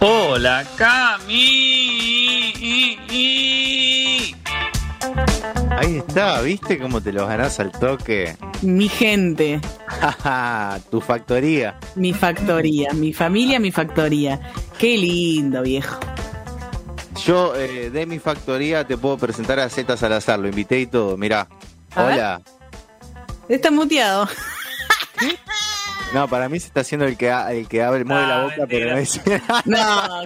Hola, Cami. Ahí está, ¿viste cómo te los ganás al toque? Mi gente, Jaja, tu factoría. mi factoría, mi familia, mi factoría. Qué lindo, viejo. Yo eh, de mi factoría te puedo presentar a Z Salazar, lo invité y todo, mirá. A ver. Hola. Está muteado. No, para mí se está haciendo el que, el que abre, mueve Ah, la boca, pero no es. No,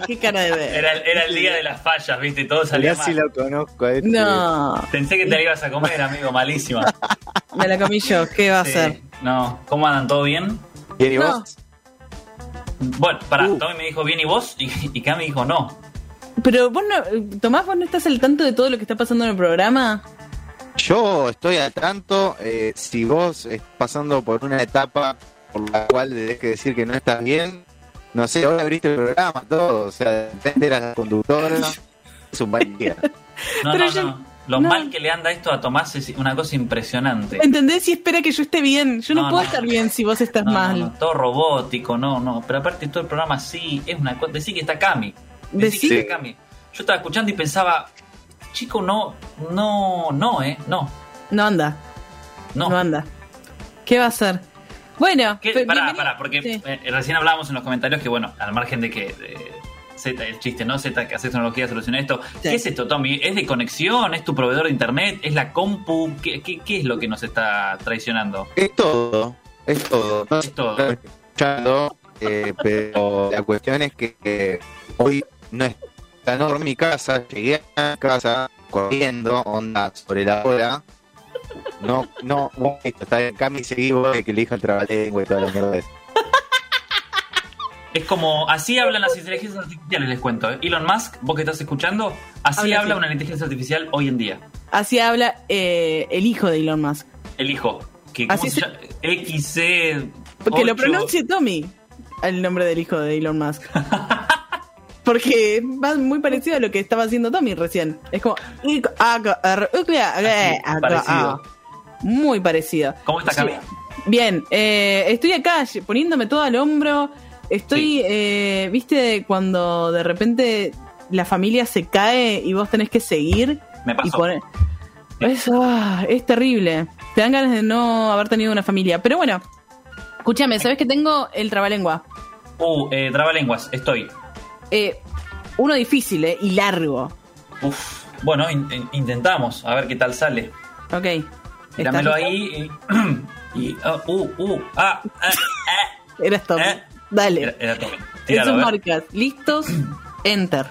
qué cara de ver. Era, era el día de las fallas, ¿viste? Todo salía Mirá si mal. lo conozco a este. No, Pensé que te la ibas a comer, amigo, malísima. me la comí yo. ¿Qué va a hacer? No, ¿cómo andan? ¿Todo bien? ¿Quién y No. vos? Bueno, pará, Uh. Tommy me dijo bien y vos, y, y Cami dijo no. Pero vos no, Tomás, vos no estás al tanto de todo lo que está pasando en el programa. Yo estoy al tanto. eh, si vos estás pasando por una etapa por la cual tenés que decir que no estás bien, no sé, ahora abriste el programa, todo. O sea, eras la conductora. Es un mal día. No, Pero no, yo- no. Lo no. mal que le anda esto a Tomás es una cosa impresionante. ¿Entendés? Y espera que yo esté bien. Yo no, No, puedo no. estar bien si vos estás No, no, mal. no, todo robótico, no, no. Pero aparte todo el programa sí, es una cosa. Decí que está Cami. Decí Decí- que está Cami. Yo estaba escuchando y pensaba, chico, no, no, no, eh, no, No anda, no. no, anda. ¿Qué va a hacer? Bueno, ¿Qué? Pará, porque Sí. eh, recién hablábamos en los comentarios que, bueno, al margen de que eh, Z, el chiste, ¿no? Z, que hace tecnología, soluciona esto. Sí. ¿Qué es esto, Tommy? ¿Es de conexión? ¿Es tu proveedor de internet? ¿Es la compu? ¿Qué, qué, qué es lo que nos está traicionando? Es todo, es todo. No Es todo. escuchando, eh, pero la cuestión es que eh, hoy no está no dormí en mi casa, llegué a mi casa corriendo, onda sobre la hora. No, no, listo, está en Cami seguí que elija el trabalengua y toda la mierda esa. Es como, así hablan las inteligencias artificiales, les cuento. ¿eh? Elon Musk, vos que estás escuchando, así Habla habla así. una inteligencia artificial hoy en día. Así habla eh, el hijo de Elon Musk. El hijo. Que, ¿cómo Así se? XC. Porque lo 8. pronuncie Tommy, el nombre del hijo de Elon Musk. Porque va muy parecido a lo que estaba haciendo Tommy recién. Es como. parecido. Muy parecido. ¿Cómo está. Cami? Bien, eh, estoy acá poniéndome todo al hombro. Estoy, Sí. eh, viste, cuando de repente la familia se cae y vos tenés que seguir. Me Y pasó. poner... es, ah, es terrible. Te dan ganas de no haber tenido una familia. Pero bueno, escúchame, ¿sabes que tengo el trabalengua? Uh, eh, trabalenguas, estoy. Eh, uno difícil, ¿eh? Y largo. Uf. Bueno, in- in- intentamos, a ver qué tal sale. Ok. ¿Estás ahí y. y ah, uh, uh, ah, ah, listo? Eras Tommy. Eh. Dale. Era, era Tommy. Tíralo, Esos marcas. ¿Listos? Enter.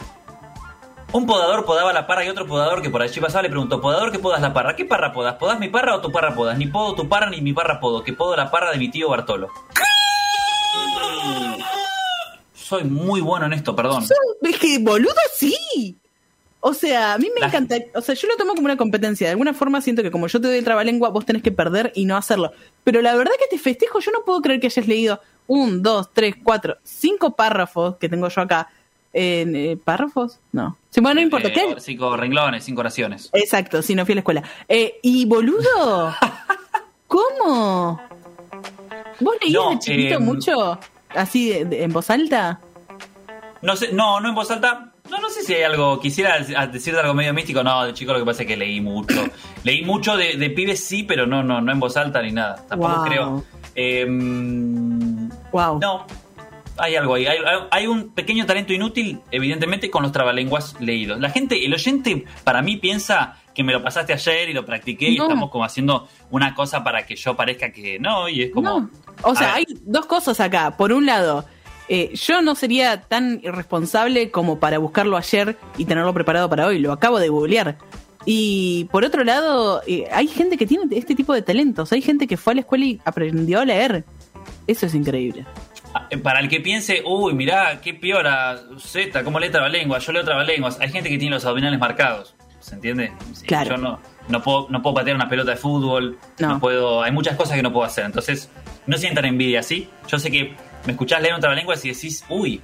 Un podador podaba la parra y otro podador que por allí pasaba le preguntó, ¿podador qué podas la parra? ¿Qué parra podas? ¿Podás mi parra o tu parra podas? Ni podo tu parra ni mi parra podo, que podo la parra de mi tío Bartolo. Soy muy bueno en esto, perdón. Es que, boludo, sí. O sea, a mí me La- encanta. O sea, yo lo tomo como una competencia. De alguna forma siento que como yo te doy el trabalengua, vos tenés que perder y no hacerlo. Pero la verdad que te festejo, yo no puedo creer que hayas leído un, dos, tres, cuatro, cinco párrafos que tengo yo acá. En, eh, ¿Párrafos? No. Sí, bueno, no importa. Eh, ¿Qué? Cinco renglones, cinco oraciones. Exacto, si no fui a la escuela. Eh, y boludo, ¿cómo? ¿Vos leías No, de chiquito eh, mucho? Así en voz alta. No sé, no, no en voz alta. No, no sé si hay algo. Quisiera decirte algo medio místico. No, de chico lo que pasa es que leí mucho. leí mucho de, de pibes, sí, pero no, no, no en voz alta ni nada. Tampoco Wow. creo. Em, Wow. no, hay algo ahí. Hay un pequeño talento inútil, evidentemente, con los trabalenguas leídos. La gente, el oyente, para mí piensa que me lo pasaste ayer y lo practiqué y estamos como haciendo una cosa para que yo parezca que no. Y es como. No. O sea, hay dos cosas acá. Por un lado, eh, yo no sería tan irresponsable como para buscarlo ayer y tenerlo preparado para hoy. Lo acabo de googlear. Y por otro lado, eh, hay gente que tiene este tipo de talentos. Hay gente que fue a la escuela y aprendió a leer. Eso es increíble. Eh, Para el que piense, uy, mirá, qué piola, Z, cómo lee trabalenguas, yo leo trabalenguas. Hay gente que tiene los abdominales marcados, ¿se entiende? Sí, Claro. Yo no, no, puedo, no puedo patear una pelota de fútbol, no. No. puedo, hay muchas cosas que no puedo hacer. Entonces, no sientan envidia, ¿sí? Yo sé que me escuchás leer un trabalenguas y decís, uy,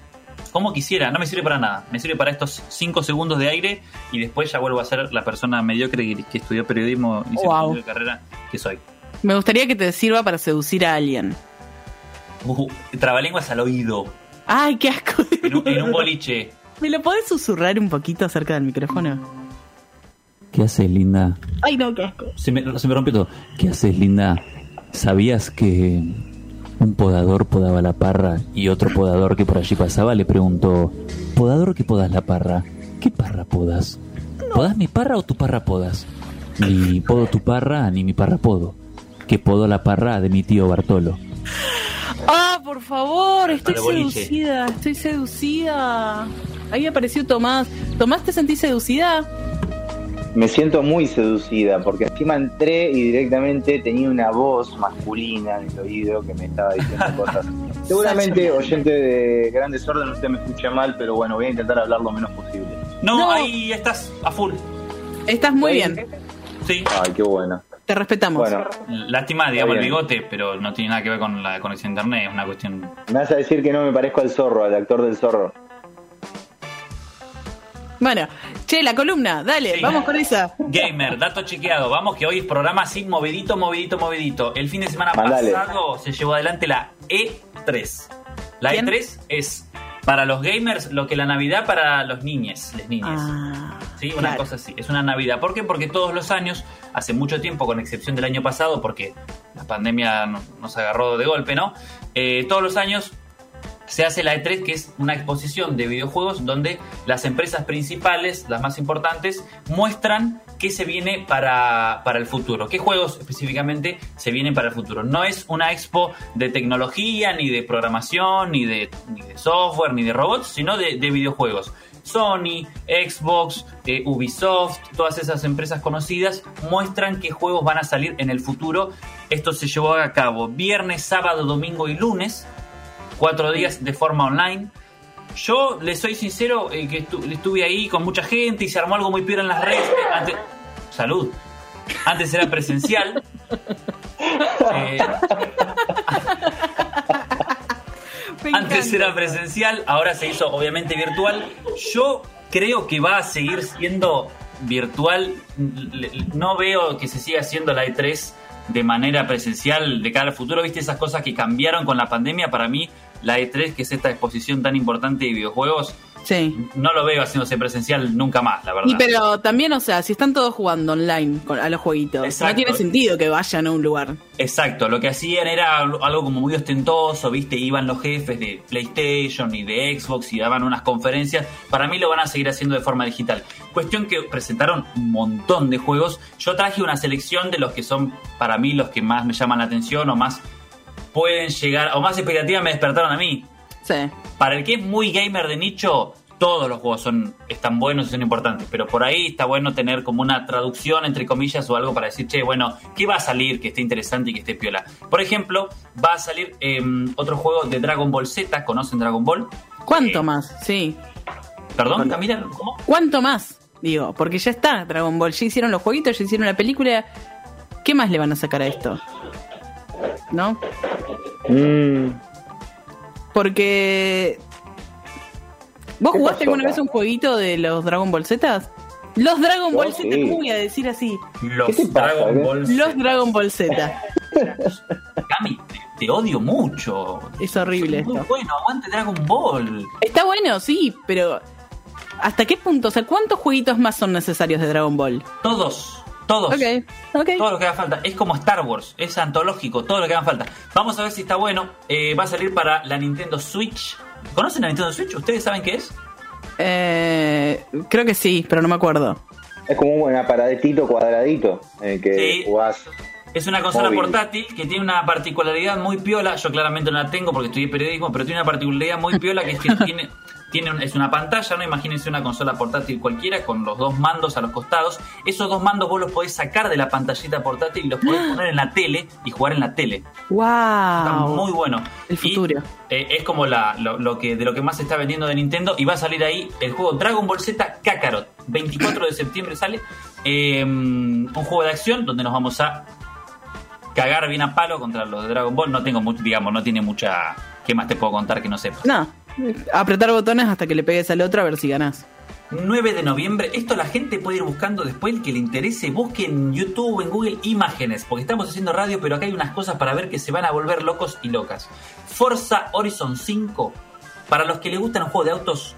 como quisiera, no me sirve para nada. Me sirve para estos 5 segundos de aire y después ya vuelvo a ser la persona mediocre que, que estudió periodismo y se Wow. de carrera que soy. Me gustaría que te sirva para seducir a alguien. Uh, trabalenguas al oído, Ay, qué asco. en un, en un boliche. ¿Me lo podés susurrar un poquito cerca del micrófono? ¿Qué haces, linda? Ay, no, qué asco. Se me, se me rompió todo. ¿Qué haces, linda? ¿Sabías que un podador podaba la parra y otro podador que por allí pasaba le preguntó, ¿podador que podas la parra? ¿Qué parra podas? ¿Podas mi parra o tu parra podas? Ni podo tu parra ni mi parra podo. Que podo la parra de mi tío Bartolo. Ah, por favor, estoy seducida, estoy seducida. Ahí apareció Tomás. ¿Tomás te sentís seducida? Me siento muy seducida porque encima entré y directamente tenía una voz masculina en el oído que me estaba diciendo cosas. Seguramente, oyente de Gran Desorden, usted me escucha mal, pero bueno, voy a intentar hablar lo menos posible. No, No. ahí estás a full. Estás muy ¿Sí? bien, Sí. Ay, qué bueno. te respetamos. Bueno, Lástima, digamos, el bien. bigote, pero no tiene nada que ver con la conexión a internet, es una cuestión. me vas a decir que no me parezco al zorro, al actor del zorro. Bueno, che, la columna, dale, Sí. vamos con esa. Gamer, dato chequeado. Vamos que hoy es programa así movidito, movidito, movidito. El fin de semana Mandale. pasado se llevó adelante la E3. La ¿Quién? E3 es para los gamers lo que la Navidad para los niñes, les niñes. Ah, Sí, una claro. cosa así. Es una Navidad. ¿Por qué? Porque todos los años, hace mucho tiempo, con excepción del año pasado, porque la pandemia no- nos agarró de golpe, ¿no? Eh, todos los años se hace la E3, que es una exposición de videojuegos donde las empresas principales, las más importantes, muestran qué se viene para, para el futuro, qué juegos específicamente se vienen para el futuro. No es una expo de tecnología, ni de programación, ni de, software, ni de robots, sino de, de videojuegos. Sony, Xbox, eh, Ubisoft, todas esas empresas conocidas muestran qué juegos van a salir en el futuro. Esto se llevó a cabo viernes, sábado, domingo y lunes cuatro días de forma online. Yo les soy sincero eh, que estu- estuve ahí con mucha gente y se armó algo muy piola en las redes. Antes, salud. Antes era presencial. Eh, antes era presencial, ahora se hizo obviamente virtual. Yo creo que va a seguir siendo virtual. No veo que se siga haciendo la E3 de manera presencial de cara al futuro. ¿Viste esas cosas que cambiaron con la pandemia? Para mí, la E3, que es esta exposición tan importante de videojuegos, Sí. no lo veo haciéndose presencial nunca más, la verdad. Y pero también, o sea, si están todos jugando online a los jueguitos, Exacto. no tiene sentido que vayan a un lugar. Exacto, lo que hacían era algo algo como muy ostentoso, ¿viste? Iban los jefes de PlayStation y de Xbox y daban unas conferencias. Para mí lo van a seguir haciendo de forma digital. Cuestión que presentaron un montón de juegos. Yo traje una selección de los que son para mí los que más me llaman la atención o más pueden llegar, o más expectativas me despertaron a mí. Sí. Para el que es muy gamer de nicho, todos los juegos son están buenos y son importantes, pero por ahí está bueno tener como una traducción entre comillas o algo para decir, che, bueno, ¿qué va a salir que esté interesante y que esté piola? Por ejemplo, va a salir em, otro juego de Dragon Ball Z, ¿conocen Dragon Ball? ¿Cuánto Eh, más? Sí. Perdón, Camila, ¿cómo? ¿Cuánto más? Digo, porque ya está Dragon Ball. Ya hicieron los jueguitos, ya hicieron la película. ¿Qué más le van a sacar a esto? ¿No? Mm, Porque. ¿Vos ¿Qué jugaste pasó alguna acá? vez un jueguito de los Dragon Ball Z? Los Dragon Yo Ball Z, sí. ¿cómo voy a decir así? Los ¿Qué te pasa, Dragon eh? Ball Z. Los Dragon Ball Z. Cami, te, te odio mucho. Es horrible Muy esto. bueno, aguante Dragon Ball. Está bueno, sí, pero. ¿Hasta qué punto? O sea, ¿cuántos jueguitos más son necesarios de Dragon Ball? Todos, todos. Ok, ok. Todo lo que haga falta. Es como Star Wars, es antológico, todo lo que haga falta. Vamos a ver si está bueno. Eh, va a salir para la Nintendo Switch. ¿Conocen la Nintendo Switch? ¿Ustedes saben qué es? Eh, creo que sí, pero no me acuerdo. es como un buen aparatito cuadradito en el que Sí. jugás. Es una consola Móvil. portátil que tiene una particularidad muy piola. Yo claramente no la tengo porque estudié periodismo, pero tiene una particularidad muy piola que es que tiene, tiene un- es una pantalla, ¿no? Imagínense una consola portátil cualquiera con los dos mandos a los costados. Esos dos mandos vos los podés sacar de la pantallita portátil y los podés poner en la tele y jugar en la tele. Está ¡Wow! muy bueno. El Y, futuro. eh, es como la, lo, lo que, de lo que más se está vendiendo de Nintendo. Y va a salir ahí el juego Dragon Ball Z Kakarot. 24 de septiembre sale. Eh, un juego de acción donde nos vamos a cagar bien a palo contra los de Dragon Ball. No tengo mucho, digamos, no tiene mucha. ¿Qué más te puedo contar que no sepas? No, Apretar botones hasta que le pegues al otro a ver si ganás. 9 de noviembre. Esto la gente puede ir buscando después, el que le interese, busque en YouTube, en Google, imágenes, porque estamos haciendo radio, pero acá hay unas cosas para ver que se van a volver locos y locas. Forza Horizon 5, para los que les gustan los juegos de autos,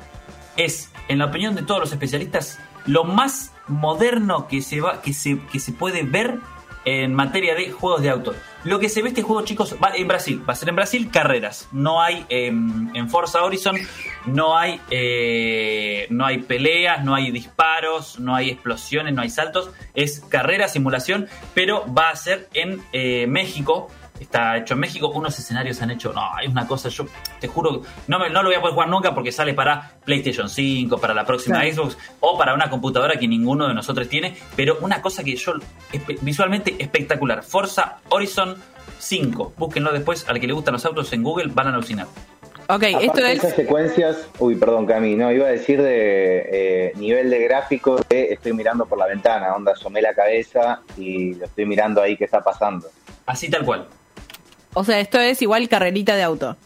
es, en la opinión de todos los especialistas, lo más moderno que se, va, que se, que se puede ver en materia de juegos de auto. Lo que se ve este juego, chicos, va en Brasil. Va a ser en Brasil carreras. No hay em, en Forza Horizon, no hay, eh, no hay peleas, no hay disparos, no hay explosiones, no hay saltos. Es carrera, simulación, pero va a ser en eh, México está hecho en México. Unos escenarios han hecho, no, es una cosa, yo te juro, no, me, no lo voy a poder jugar nunca porque sale para PlayStation 5, para la próxima Xbox o para una computadora que ninguno de nosotros tiene. Pero una cosa que yo, visualmente espectacular, Forza Horizon 5. Búsquenlo después, al que le gustan los autos en Google, van a alucinar. Ok, esto es. Esas secuencias, uy, perdón, Cami, no, iba a decir de eh, nivel de gráfico que estoy mirando por la ventana, onda, asomé la cabeza y lo estoy mirando ahí que está pasando. Así tal cual. O sea, esto es igual carrerita de auto.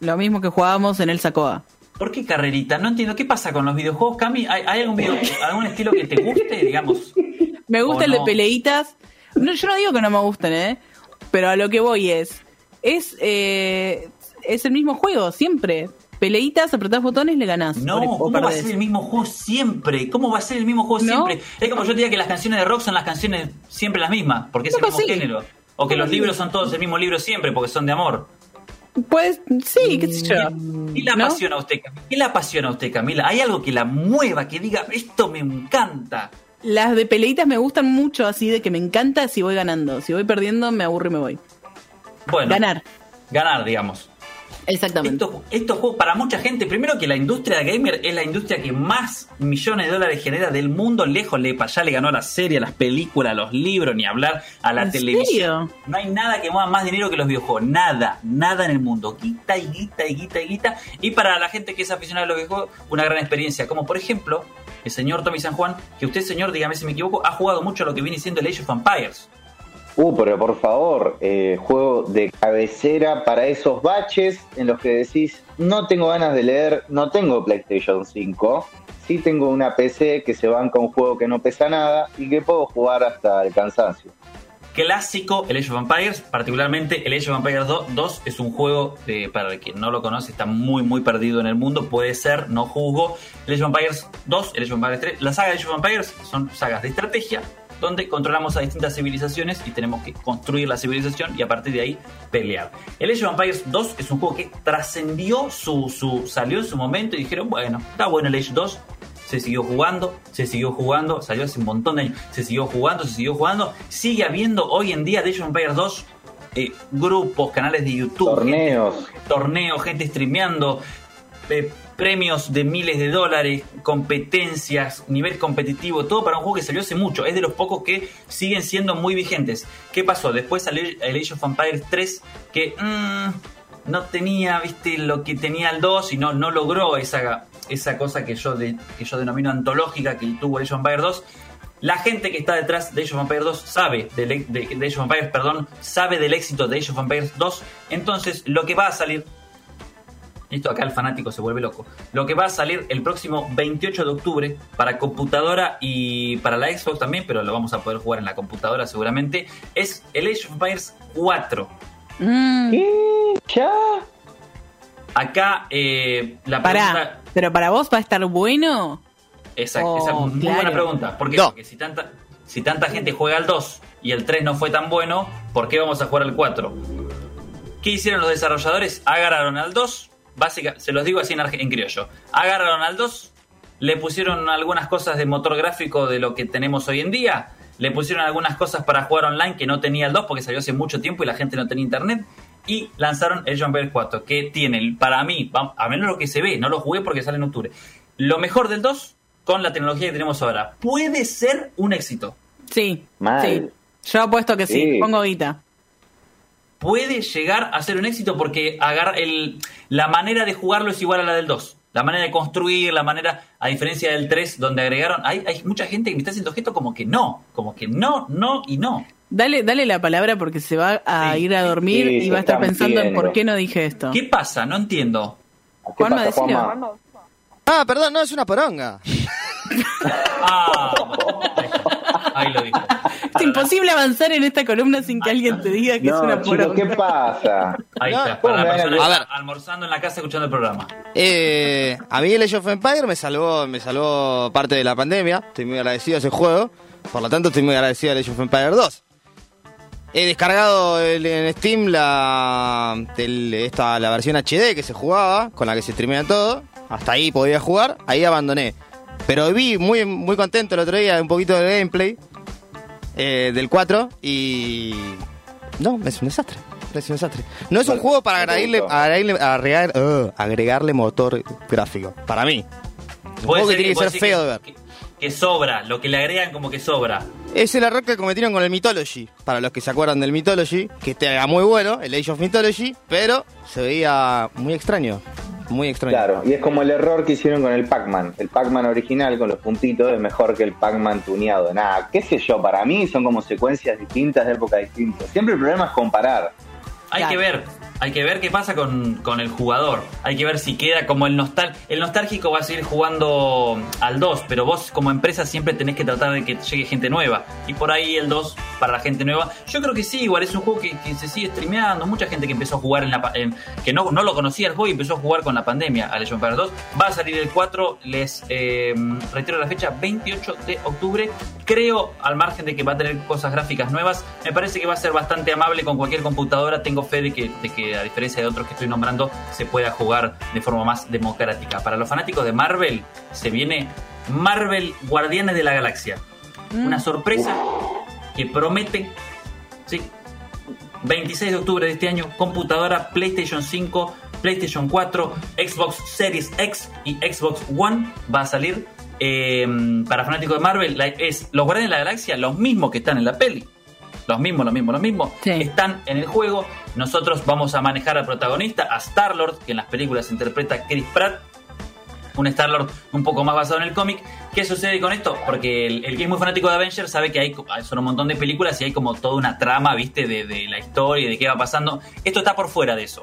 Lo mismo que jugábamos en el Sacoa. ¿Por qué carrerita? No entiendo. ¿Qué pasa con los videojuegos, Cami? ¿Hay, algún, algún estilo que te guste, digamos? Me gusta el de peleitas. No, yo no digo que no me gusten, ¿eh? Pero a lo que voy es... Es, eh, es el mismo juego, siempre. Peleitas, apretás botones, le ganás. No, ¿cómo va a ser el mismo juego siempre? ¿Cómo va a ser el mismo juego siempre? Es como yo te diga que las canciones de rock son las canciones siempre las mismas, porque es el mismo género. O que los libros son todos el mismo libro siempre porque son de amor. Pues sí, qué sé yo. ¿Qué le apasiona a usted, Camila? ¿Qué le apasiona a usted, Camila? ¿Hay algo que la mueva, que diga, esto me encanta? Las de peleitas me gustan mucho, así de que me encanta si voy ganando. Si voy perdiendo, me aburro y me voy. Bueno. Ganar. Ganar, digamos. Exactamente. Estos, juegos, para mucha gente, primero que la industria gamer es la industria que más millones de dólares genera del mundo, lejos le, ya le ganó a la serie, a las películas, a los libros, ni hablar a la televisión. No hay nada que mueva más dinero que los videojuegos, nada, nada en el mundo. Guita y guita y guita y guita. Y para la gente que es aficionada a los videojuegos, una gran experiencia, como por ejemplo el señor Tommy San Juan, que usted, señor, dígame si me equivoco, ha jugado mucho lo que viene siendo el Age of Empires. Uh, pero por favor, eh, juego de cabecera para esos baches en los que decís, no tengo ganas de leer, no tengo PlayStation 5, sí tengo una PC que se banca un juego que no pesa nada y que puedo jugar hasta el cansancio. Clásico, el Age of Empires, particularmente el Age of Empires 2, es un juego, de, para quien no lo conoce, está muy muy perdido en el mundo, puede ser, no juzgo. El Age of Empires 2, el Age of Empires 3, la saga de Age of Empires son sagas de estrategia donde controlamos a distintas civilizaciones y tenemos que construir la civilización y a partir de ahí pelear. El Age of Empires 2 es un juego que trascendió su, su, salió en su momento y dijeron, bueno, está bueno el Age 2, se siguió jugando, se siguió jugando, salió hace un montón de años, se siguió jugando, se siguió jugando, sigue habiendo hoy en día de Age of Empires 2 eh, grupos, canales de YouTube, torneos, torneos, gente streameando, eh, premios de miles de dólares, competencias, nivel competitivo, todo para un juego que salió hace mucho. Es de los pocos que siguen siendo muy vigentes. ¿Qué pasó? Después salió el Age of Empires 3 que mm, no tenía, viste, lo que tenía el 2 y no, no logró esa, esa cosa que yo, que yo denomino antológica que tuvo el Age of Empires 2. La gente que está detrás de Age of Empires 2 sabe de, de, de Age of perdón, sabe del éxito de Age of Empires 2. Entonces, lo que va a salir esto acá el fanático se vuelve loco. Lo que va a salir el próximo 28 de octubre para computadora y para la Xbox también, pero lo vamos a poder jugar en la computadora seguramente, es el Age of Empires 4. Mm. ¿Qué? ¿Ya? Acá eh, la pregunta... ¿Pero para vos va a estar bueno? Exacto, esa es oh, muy buena pregunta. ¿Por qué? Porque si tanta, si tanta gente juega al 2 y el 3 no fue tan bueno, ¿por qué vamos a jugar al 4? ¿Qué hicieron los desarrolladores? Agarraron al 2, básica, se los digo así en, criollo. Agarraron al 2, le pusieron algunas cosas de motor gráfico de lo que tenemos hoy en día, le pusieron algunas cosas para jugar online que no tenía el 2 porque salió hace mucho tiempo y la gente no tenía internet. Y lanzaron el John Bell 4, que tiene, para mí, a menos lo que se ve, no lo jugué porque sale en octubre, lo mejor del 2 con la tecnología que tenemos ahora. Puede ser un éxito. Sí, sí. Yo apuesto que sí, pongo guita puede llegar a ser un éxito porque agarra el, la manera de jugarlo es igual a la del 2. La manera de construir, la manera, a diferencia del 3, donde agregaron, hay, hay mucha gente que me está haciendo gesto como que no, como que no, no y no. Dale, dale la palabra porque se va a ir a dormir y va a estar pensando en por qué no dije esto. ¿Qué pasa? No entiendo. ¿Qué Juanma, decilo. Ah, perdón, no, es una poronga. Ah. Ahí lo dijo. Es imposible avanzar en esta columna sin que alguien te diga que es una poronga. ¿qué pasa? Ahí No, está, para la ¿cómo me van a persona A ver. almorzando en la casa escuchando el programa. Eh, a mí el Age of Empire me salvó, me salvó parte de la pandemia. Estoy muy agradecido a ese juego. Por lo tanto, estoy muy agradecido al Age of Empire 2. He descargado el- en Steam la, el- esta, la versión HD que se jugaba, con la que se streamea todo. Hasta ahí podía jugar, ahí abandoné. Pero vi muy, muy contento el otro día un poquito de gameplay eh, del 4 y... No, es un desastre. Es un desastre. No es un juego para agregarle, agregarle, agregar- uh, agregarle motor gráfico. Para mí. Es un Puede juego que ser tiene que ser feo de ver. Que, que sobra, lo que le agregan como que sobra. Es el error que cometieron con el Mythology. Para los que se acuerdan del Mythology, que este era muy bueno, el Age of Mythology, pero se veía muy extraño. Muy extraño. Claro, y es como el error que hicieron con el Pac-Man. El Pac-Man original con los puntitos es mejor que el Pac-Man tuneado. Nada, qué sé yo, para mí son como secuencias distintas de época distintas. Siempre el problema es comparar. Hay Claro. que ver, hay que ver qué pasa con, con el jugador. Hay que ver si queda como el nostal. El nostálgico va a seguir jugando al 2, pero vos como empresa siempre tenés que tratar de que llegue gente nueva. Y por ahí el 2 para la gente nueva. Yo creo que sí, igual es un juego que, que se sigue streameando. Mucha gente que empezó a jugar en la que no, no lo conocía el juego y empezó a jugar con la pandemia a Legend of Empires 2. Va a salir el 4, les eh, reitero la fecha, 28 de octubre. Creo, al margen de que va a tener cosas gráficas nuevas, me parece que va a ser bastante amable con cualquier computadora. Tengo fe de que, de que, a diferencia de otros que estoy nombrando, se pueda jugar de forma más democrática. Para los fanáticos de Marvel, se viene Marvel Guardianes de la Galaxia. Mm. Una sorpresa que promete, sí, 26 de octubre de este año, computadora PlayStation 5, PlayStation 4, Xbox Series X y Xbox One va a salir. eh, para fanáticos de Marvel, la- es los Guardianes de la Galaxia, los mismos que están en la peli. Los mismos, los mismos, los mismos. Sí. Están en el juego. Nosotros vamos a manejar al protagonista, a Star-Lord, que en las películas interpreta Chris Pratt un Star-Lord un poco más basado en el cómic. ¿Qué sucede con esto? Porque el, que es muy fanático de Avengers sabe que hay co- son un montón de películas y hay como toda una trama, ¿viste? De, la historia de qué va pasando. Esto está por fuera de eso.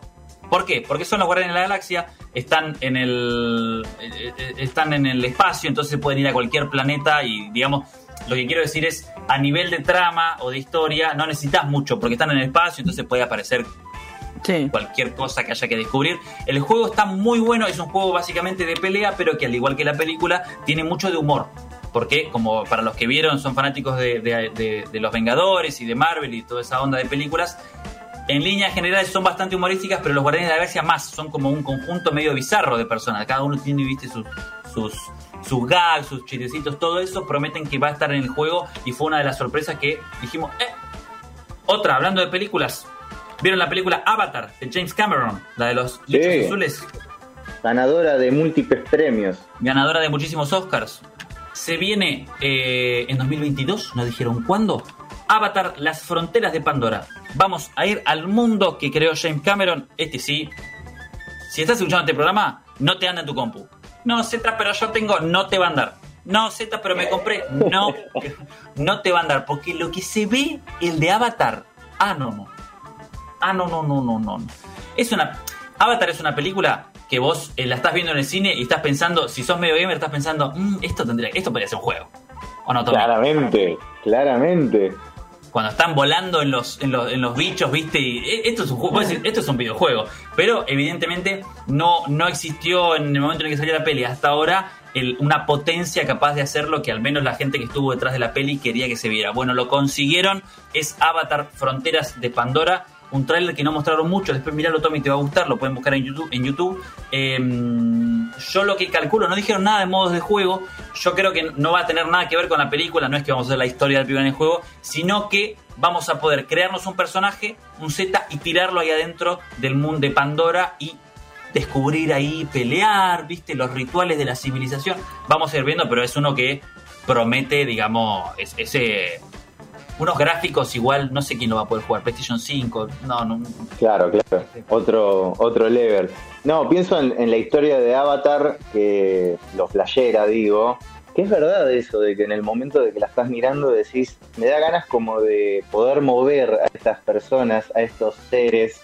¿Por qué? Porque son los guardianes de la galaxia, están en el eh, eh, están en el espacio, entonces pueden ir a cualquier planeta y digamos, lo que quiero decir es a nivel de trama o de historia no necesitas mucho porque están en el espacio, entonces puede aparecer Cualquier cosa que haya que descubrir. El juego está muy bueno, es un juego básicamente de pelea, pero que al igual que la película, tiene mucho de humor. Porque, como para los que vieron, son fanáticos de, los Vengadores y de Marvel y toda esa onda de películas, en líneas generales son bastante humorísticas, pero los Guardianes de la Galaxia más, son como un conjunto medio bizarro de personas. Cada uno tiene, viste, sus, sus, sus gags, sus chistecitos, todo eso prometen que va a estar en el juego y fue una de las sorpresas que dijimos, eh, otra, hablando de películas. ¿Vieron la película Avatar de James Cameron? La de los Sí. bichos azules, Ganadora de múltiples premios. ganadora de muchísimos Oscars. Se viene eh, en 2022, nos dijeron cuándo. Avatar, las fronteras de Pandora. Vamos a ir al mundo que creó James Cameron. Este sí. Si estás escuchando este programa, no te anda en tu compu. No, Z, pero yo tengo, no te va a andar. No, Z, pero me compré. No, no te va a andar. Porque lo que se ve, el de Avatar. Ah, no, no. Ah, no, no, no, no, no. Es una. Avatar es una película que vos eh, la estás viendo en el cine y estás pensando, si sos medio gamer, estás pensando, "Mm, esto tendría, esto podría ser un juego. ¿O no, Tommy? Claramente, claramente. Cuando están volando en los, en los, en los bichos, ¿viste? Y, eh, esto es un juego, esto es un videojuego. Pero evidentemente no, no existió en el momento en el que salió la peli hasta ahora el- una potencia capaz de hacer lo que al menos la gente que estuvo detrás de la peli quería que se viera. Bueno, lo consiguieron, es Avatar Fronteras de Pandora, un tráiler que no mostraron mucho, después miralo Tommy, te va a gustar, lo pueden buscar en YouTube. En YouTube. Em, yo lo que calculo, no dijeron nada de modos de juego, yo creo que no va a tener nada que ver con la película, no es que vamos a hacer la historia del primer juego, sino que vamos a poder crearnos un personaje, un Z, y tirarlo ahí adentro del mundo de Pandora y descubrir ahí, pelear, viste, los rituales de la civilización. Vamos a ir viendo, pero es uno que promete, digamos, es- ese unos gráficos igual, no sé quién lo va a poder jugar, PlayStation 5, no, no, Claro, claro. Otro, otro level. No, pienso en, la historia de Avatar, que lo flashera, digo. Que es verdad eso, de que en el momento de que la estás mirando decís, me da ganas como de poder mover a estas personas, a estos seres,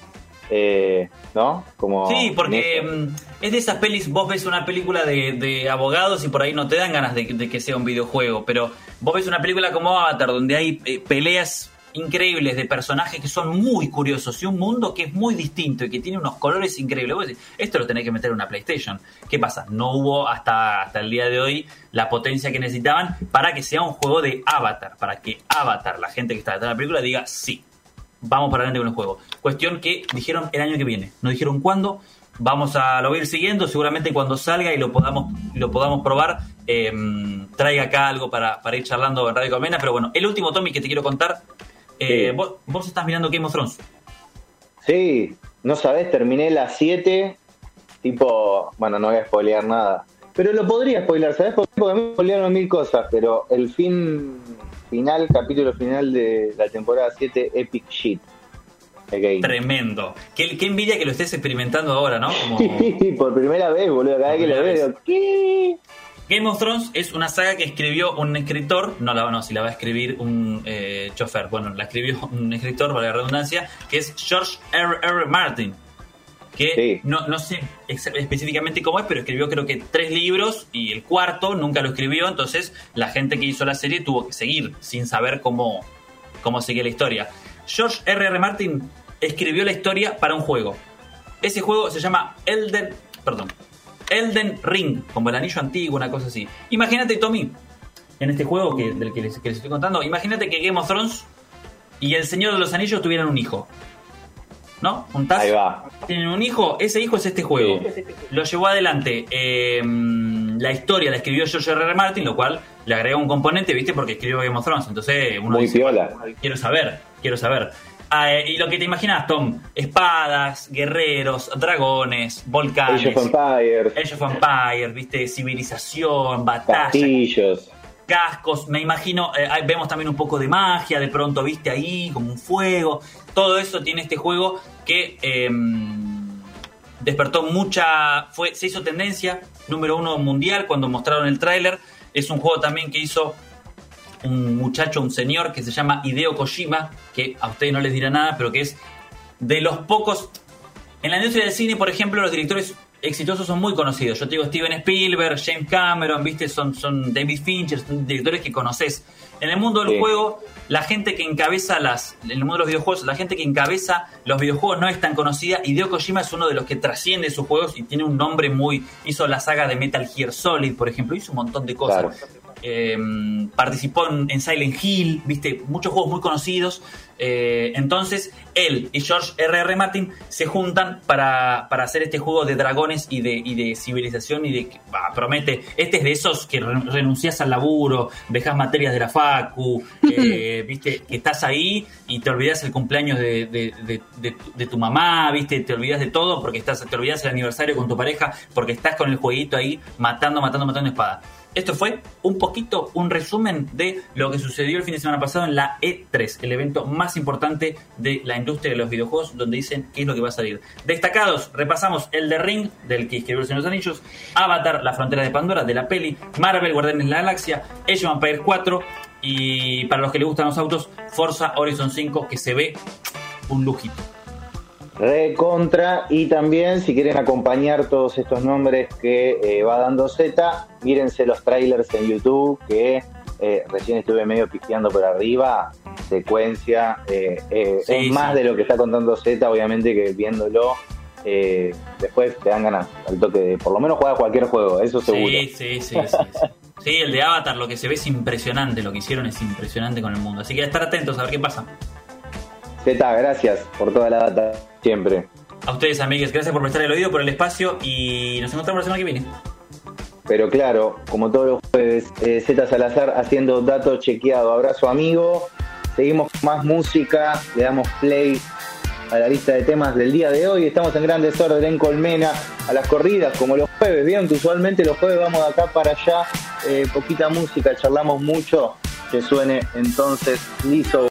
eh, ¿no? Como Sí, porque mm, es de esas pelis, vos ves una película de, de abogados y por ahí no te dan ganas de, de que sea un videojuego, pero vos ves una película como Avatar donde hay eh, peleas increíbles de personajes que son muy curiosos y un mundo que es muy distinto y que tiene unos colores increíbles. Vos decís, esto lo tenés que meter en una PlayStation. ¿Qué pasa? No hubo hasta, hasta el día de hoy la potencia que necesitaban para que sea un juego de Avatar, para que Avatar, la gente que está detrás de la película, diga sí, vamos para adelante con el juego. Cuestión que dijeron el año que viene, no dijeron cuándo. Vamos a lo voy a ir siguiendo, seguramente cuando salga y lo podamos lo podamos probar, eh, traiga acá algo para, para ir charlando en Radio Colmena. Pero bueno, el último Tommy que te quiero contar, eh, Sí. vos, vos estás mirando Game of Thrones. Sí, no sabés, terminé las 7, tipo, bueno, no voy a spoilear nada. Pero lo podría spoilear, ¿sabes? Porque me spoilearon mil cosas, pero el fin final, capítulo final de la temporada 7, Epic Shit. Tremendo. Qué, qué envidia que lo estés experimentando ahora, ¿no? Como- por primera vez, boludo, cada vez que lo veo. Game of Thrones es una saga que escribió un escritor, no la no, si la va a escribir un eh, chofer, bueno, la escribió un escritor, para la redundancia, que es George R. R. Martin, que Sí. no, no sé específicamente cómo es, pero escribió creo que tres libros y el cuarto nunca lo escribió, entonces la gente que hizo la serie tuvo que seguir sin saber cómo, cómo seguía la historia. George R. R. Martin escribió la historia para un juego. Ese juego se llama Elden, perdón, Elden Ring, como el anillo antiguo, una cosa así. Imagínate, Tommy, en este juego que, del que les, que les estoy contando, imagínate que Game of Thrones y el Señor de los Anillos tuvieran un hijo. ¿No? Un Ahí va. Tienen un hijo, ese hijo es este juego. Lo llevó adelante. eh, la historia la escribió George R. R. Martin, lo cual le agregó un componente, ¿viste? Porque escribió Game of Thrones. Entonces uno Muy dice, piola. quiero saber, quiero saber. Ah, eh, y lo que te imaginas, Tom, espadas, guerreros, dragones, volcanes, Age of Empires, Age of Empires, viste, civilización, batalla, castillos. Cascos, me imagino, eh, vemos también un poco de magia, de pronto viste ahí como un fuego, todo eso tiene este juego que eh, despertó mucha, fue, se hizo tendencia, número uno mundial cuando mostraron el tráiler, es un juego también que hizo un muchacho, un señor que se llama Hideo Kojima, que a ustedes no les dirá nada, pero que es de los pocos... En la industria del cine, por ejemplo, los directores exitosos son muy conocidos. Yo te digo Steven Spielberg, James Cameron, viste, son, son David Fincher, son directores que conoces. En el mundo del Sí. juego, la gente que encabeza las. En el mundo de los videojuegos, la gente que encabeza los videojuegos no es tan conocida. Hideo Kojima es uno de los que trasciende sus juegos y tiene un nombre muy. Hizo la saga de Metal Gear Solid, por ejemplo, hizo un montón de cosas. Claro. Eh, participó en, en Silent Hill, viste, muchos juegos muy conocidos. Eh, entonces, él y George R.R. R. Martin se juntan para, para hacer este juego de dragones y de, y de civilización y de que, bah, promete, este es de esos que re- renuncias al laburo, dejas materias de la facu, eh, viste, que estás ahí y te olvidas el cumpleaños de, de- de tu mamá, viste, te olvidas de todo porque estás, te olvidas el aniversario con tu pareja porque estás con el jueguito ahí matando, matando, matando espada. Esto fue un poquito un resumen de lo que sucedió el fin de semana pasado en la E3, el evento más importante de la industria de los videojuegos, donde dicen qué es lo que va a salir. Destacados, repasamos el de Ring, del que escribió de los Anillos, Avatar, La Frontera de Pandora, de la peli, Marvel, Guardianes de la Galaxia, Age of Empires 4, y para los que les gustan los autos, Forza Horizon 5, que se ve un lujito. Recontra y también si quieren acompañar todos estos nombres que eh, va dando Z, mírense los trailers en YouTube que eh, recién estuve medio pifiando por arriba, secuencia, eh, eh, Sí, es más sí. de lo que está contando Z, obviamente que viéndolo eh, después te dan ganas al toque de por lo menos jugar cualquier juego, eso seguro. Sí, sí, sí, sí, sí. Sí, el de Avatar, lo que se ve es impresionante, lo que hicieron es impresionante con el mundo. Así que estar atentos a ver qué pasa. Z, gracias por toda la data, siempre. A ustedes, amigues, gracias por prestar el oído, por el espacio y nos encontramos la semana que viene. Pero claro, como todos los jueves, eh, Z Salazar haciendo dato chequeado. Abrazo amigo. Seguimos con más música, le damos play a la lista de temas del día de hoy. Estamos en gran desorden en Colmena, a las corridas, como los jueves. Vieron que usualmente los jueves vamos de acá para allá, eh, poquita música, charlamos mucho. Que suene entonces liso.